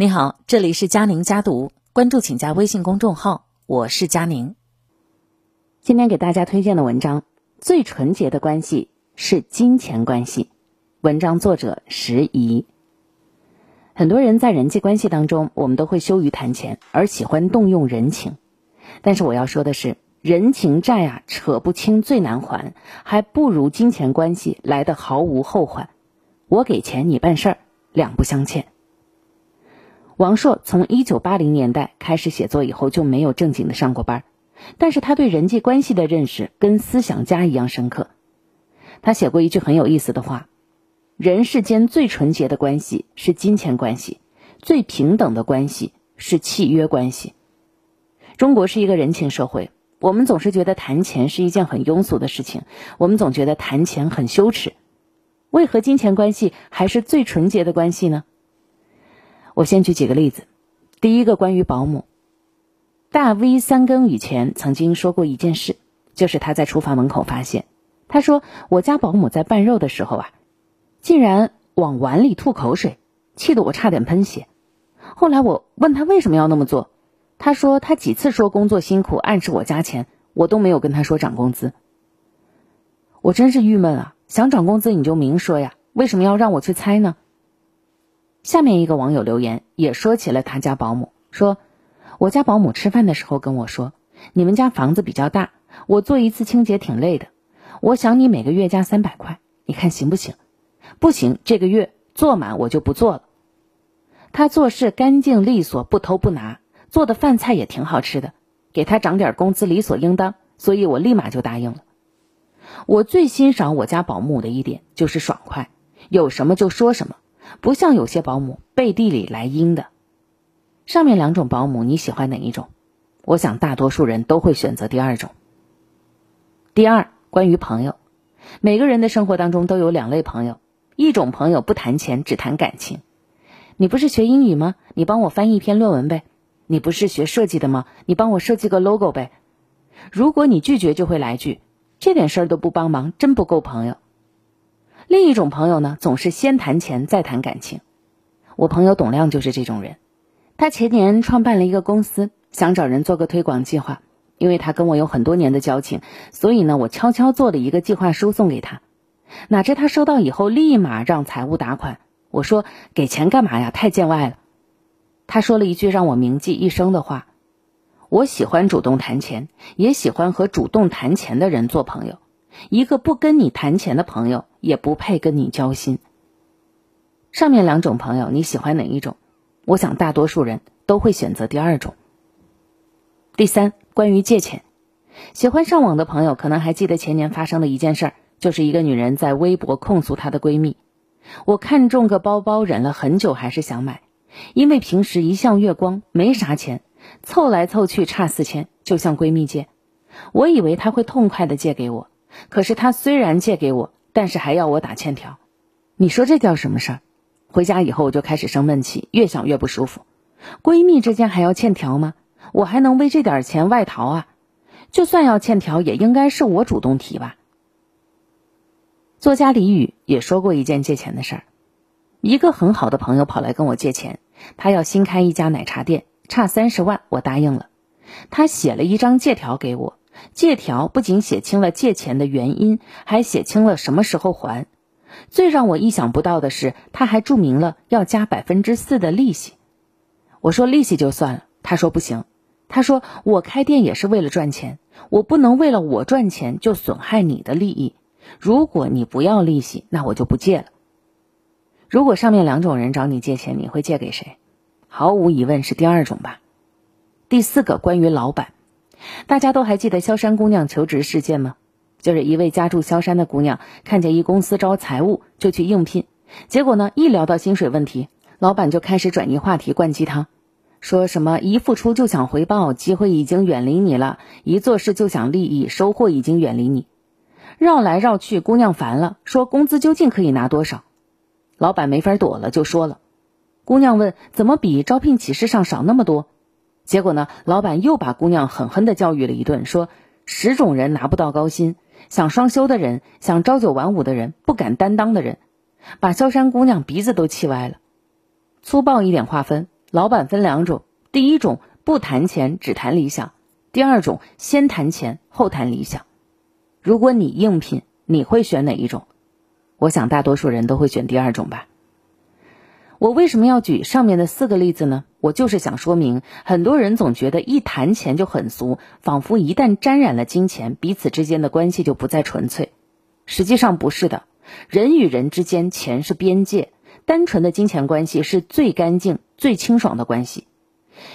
你好，这里是佳宁家读，关注请加微信公众号，我是佳宁。今天给大家推荐的文章《最纯洁的关系是金钱关系》，文章作者石怡。很多人在人际关系当中，我们都会羞于谈钱，而喜欢动用人情。但是我要说的是，人情债啊，扯不清最难还，还不如金钱关系来的毫无后患。我给钱，你办事儿，两不相欠。王朔从一九八零年代开始写作以后就没有正经的上过班，但是他对人际关系的认识跟思想家一样深刻。他写过一句很有意思的话：“人世间最纯洁的关系是金钱关系，最平等的关系是契约关系。”中国是一个人情社会，我们总是觉得谈钱是一件很庸俗的事情，我们总觉得谈钱很羞耻。为何金钱关系还是最纯洁的关系呢？我先举几个例子。第一个关于保姆，大 V 三更以前曾经说过一件事，就是他在厨房门口发现，他说我家保姆在拌肉的时候啊，竟然往碗里吐口水，气得我差点喷血。后来我问他为什么要那么做，他说他几次说工作辛苦，暗示我加钱，我都没有跟他说涨工资。我真是郁闷啊！想涨工资你就明说呀，为什么要让我去猜呢？下面一个网友留言也说起了他家保姆，说：“我家保姆吃饭的时候跟我说，你们家房子比较大，我做一次清洁挺累的，我想你每个月加三百块，你看行不行？不行，这个月做满我就不做了。他做事干净利索，不偷不拿，做的饭菜也挺好吃的，给他涨点工资理所应当，所以我立马就答应了。我最欣赏我家保姆的一点就是爽快，有什么就说什么。”不像有些保姆背地里来阴的。上面两种保姆你喜欢哪一种？我想大多数人都会选择第二种。第二，关于朋友，每个人的生活当中都有两类朋友，一种朋友不谈钱，只谈感情。你不是学英语吗？你帮我翻译一篇论文呗。你不是学设计的吗？你帮我设计个 logo 呗。如果你拒绝，就会来句这点事儿都不帮忙，真不够朋友。另一种朋友呢，总是先谈钱再谈感情。我朋友董亮就是这种人。他前年创办了一个公司，想找人做个推广计划。因为他跟我有很多年的交情，所以呢，我悄悄做了一个计划书送给他。哪知他收到以后，立马让财务打款。我说：“给钱干嘛呀？太见外了。”他说了一句让我铭记一生的话：“我喜欢主动谈钱，也喜欢和主动谈钱的人做朋友。”一个不跟你谈钱的朋友，也不配跟你交心。上面两种朋友，你喜欢哪一种？我想大多数人都会选择第二种。第三，关于借钱，喜欢上网的朋友可能还记得前年发生的一件事儿，就是一个女人在微博控诉她的闺蜜：“我看中个包包，忍了很久还是想买，因为平时一向月光，没啥钱，凑来凑去差四千，就向闺蜜借。我以为她会痛快的借给我。”可是她虽然借给我，但是还要我打欠条，你说这叫什么事儿？回家以后我就开始生闷气，越想越不舒服。闺蜜之间还要欠条吗？我还能为这点钱外逃啊？就算要欠条，也应该是我主动提吧。作家李宇也说过一件借钱的事儿，一个很好的朋友跑来跟我借钱，他要新开一家奶茶店，差三十万，我答应了。他写了一张借条给我。借条不仅写清了借钱的原因，还写清了什么时候还。最让我意想不到的是，他还注明了要加百分之四的利息。我说利息就算了，他说不行。他说我开店也是为了赚钱，我不能为了我赚钱就损害你的利益。如果你不要利息，那我就不借了。如果上面两种人找你借钱，你会借给谁？毫无疑问是第二种吧。第四个，关于老板。大家都还记得萧山姑娘求职事件吗？就是一位家住萧山的姑娘，看见一公司招财务，就去应聘。结果呢，一聊到薪水问题，老板就开始转移话题，灌鸡汤，说什么一付出就想回报，机会已经远离你了；一做事就想利益，收获已经远离你。绕来绕去，姑娘烦了，说工资究竟可以拿多少？老板没法躲了，就说了。姑娘问怎么比招聘启事上少那么多？结果呢，老板又把姑娘狠狠地教育了一顿，说十种人拿不到高薪：想双休的人，想朝九晚五的人，不敢担当的人，把萧山姑娘鼻子都气歪了。粗暴一点划分，老板分两种，第一种不谈钱只谈理想，第二种先谈钱后谈理想。如果你应聘，你会选哪一种？我想大多数人都会选第二种吧。我为什么要举上面的四个例子呢？我就是想说明，很多人总觉得一谈钱就很俗，仿佛一旦沾染了金钱，彼此之间的关系就不再纯粹。实际上不是的，人与人之间，钱是边界，单纯的金钱关系是最干净、最清爽的关系。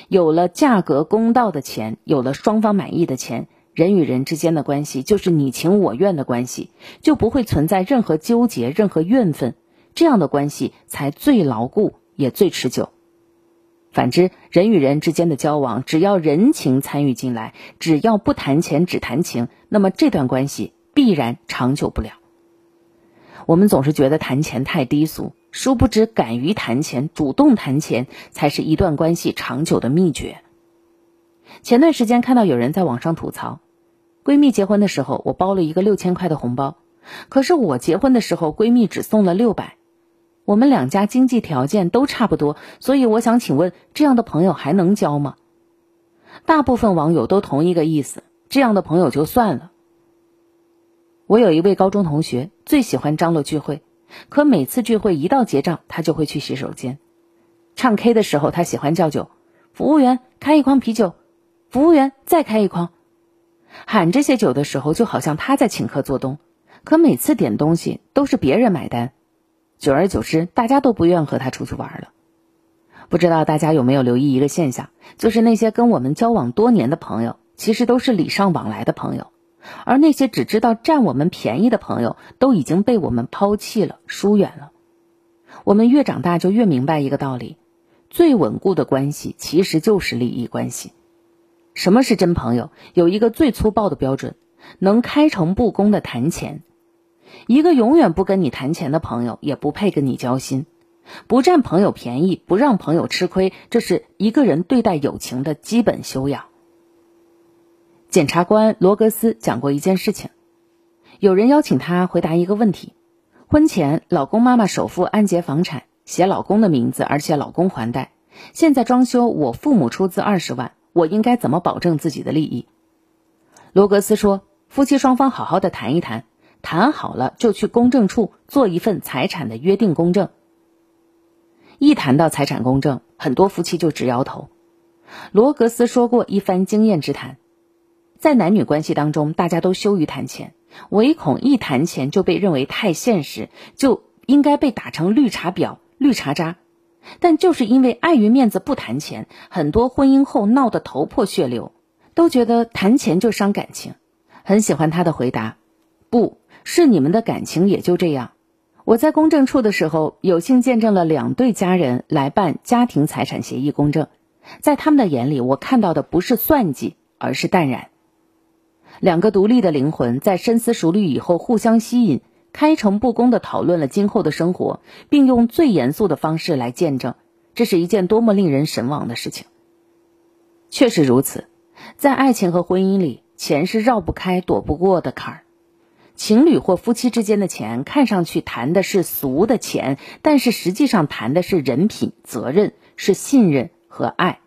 有了价格公道的钱，有了双方满意的钱，人与人之间的关系就是你情我愿的关系，就不会存在任何纠结、任何怨愤。这样的关系才最牢固，也最持久。反之，人与人之间的交往，只要人情参与进来，只要不谈钱只谈情，那么这段关系必然长久不了。我们总是觉得谈钱太低俗，殊不知敢于谈钱、主动谈钱，才是一段关系长久的秘诀。前段时间看到有人在网上吐槽，闺蜜结婚的时候，我包了一个六千块的红包，可是我结婚的时候，闺蜜只送了六百。我们两家经济条件都差不多，所以我想请问，这样的朋友还能交吗？大部分网友都同一个意思，这样的朋友就算了。我有一位高中同学，最喜欢张罗聚会，可每次聚会一到结账，他就会去洗手间。唱 K 的时候，他喜欢叫酒，服务员开一筐啤酒，服务员再开一筐。喊这些酒的时候，就好像他在请客做东，可每次点东西都是别人买单。久而久之，大家都不愿和他出去玩了。不知道大家有没有留意一个现象，就是那些跟我们交往多年的朋友，其实都是礼尚往来的朋友，而那些只知道占我们便宜的朋友，都已经被我们抛弃了、疏远了。我们越长大，就越明白一个道理：最稳固的关系，其实就是利益关系。什么是真朋友？有一个最粗暴的标准：能开诚布公的谈钱。一个永远不跟你谈钱的朋友，也不配跟你交心。不占朋友便宜，不让朋友吃亏，这是一个人对待友情的基本修养。检察官罗格斯讲过一件事情：有人邀请他回答一个问题，婚前老公妈妈首付按揭房产，写老公的名字，而且老公还贷。现在装修，我父母出资二十万，我应该怎么保证自己的利益？罗格斯说：夫妻双方好好的谈一谈。谈好了就去公证处做一份财产的约定公证。一谈到财产公证，很多夫妻就直摇头。罗格斯说过一番经验之谈，在男女关系当中，大家都羞于谈钱，唯恐一谈钱就被认为太现实，就应该被打成绿茶婊、绿茶渣。但就是因为碍于面子不谈钱，很多婚姻后闹得头破血流，都觉得谈钱就伤感情。很喜欢他的回答，不。是你们的感情也就这样。我在公证处的时候，有幸见证了两对家人来办家庭财产协议公证，在他们的眼里，我看到的不是算计，而是淡然。两个独立的灵魂在深思熟虑以后互相吸引，开诚布公的讨论了今后的生活，并用最严肃的方式来见证，这是一件多么令人神往的事情。确实如此，在爱情和婚姻里，钱是绕不开、躲不过的坎儿。情侣或夫妻之间的钱，看上去谈的是俗的钱，但是实际上谈的是人品、责任，是信任和爱。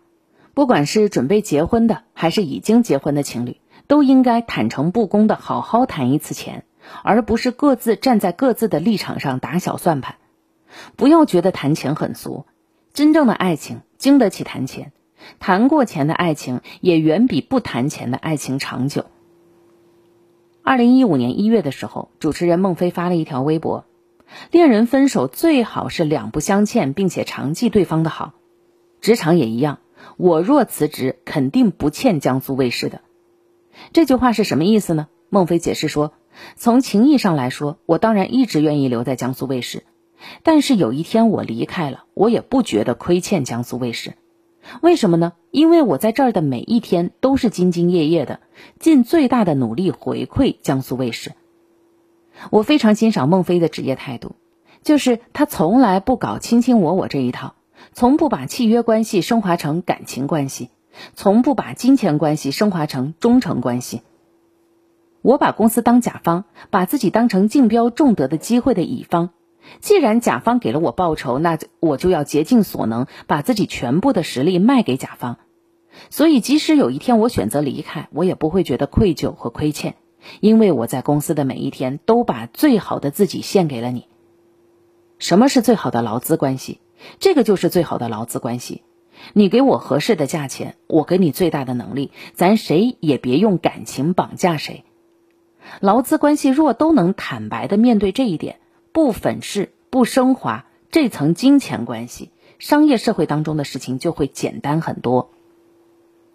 不管是准备结婚的，还是已经结婚的情侣，都应该坦诚不公的好好谈一次钱，而不是各自站在各自的立场上打小算盘。不要觉得谈钱很俗，真正的爱情经得起谈钱，谈过钱的爱情也远比不谈钱的爱情长久。二零一五年一月的时候，主持人孟非发了一条微博：“恋人分手最好是两不相欠，并且常记对方的好。职场也一样，我若辞职，肯定不欠江苏卫视的。”这句话是什么意思呢？孟非解释说：“从情义上来说，我当然一直愿意留在江苏卫视，但是有一天我离开了，我也不觉得亏欠江苏卫视。”为什么呢？因为我在这儿的每一天都是兢兢业业的，尽最大的努力回馈江苏卫视。我非常欣赏孟非的职业态度，就是他从来不搞卿卿我我这一套，从不把契约关系升华成感情关系，从不把金钱关系升华成忠诚关系。我把公司当甲方，把自己当成竞标中得的机会的乙方，既然甲方给了我报酬，那我就要竭尽所能，把自己全部的实力卖给甲方。所以，即使有一天我选择离开，我也不会觉得愧疚和亏欠，因为我在公司的每一天都把最好的自己献给了你。什么是最好的劳资关系？这个就是最好的劳资关系。你给我合适的价钱，我给你最大的能力，咱谁也别用感情绑架谁。劳资关系若都能坦白的面对这一点，不粉饰不升华这层金钱关系，商业社会当中的事情就会简单很多。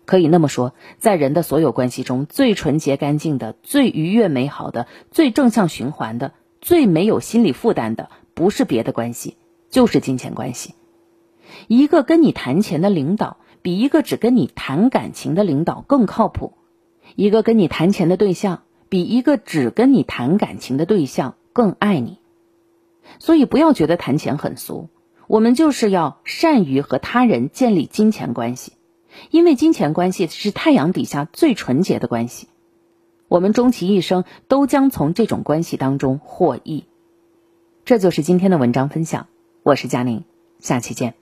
可以那么说，在人的所有关系中最纯洁干净的、最愉悦美好的、最正向循环的、最没有心理负担的，不是别的关系，就是金钱关系。一个跟你谈钱的领导，比一个只跟你谈感情的领导更靠谱；一个跟你谈钱的对象，比一个只跟你谈感情的对象更爱你。所以，不要觉得谈钱很俗，我们就是要善于和他人建立金钱关系。因为金钱关系是太阳底下最纯洁的关系，我们终其一生都将从这种关系当中获益。这就是今天的文章分享，我是佳宁，下期见。